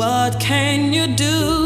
What can you do?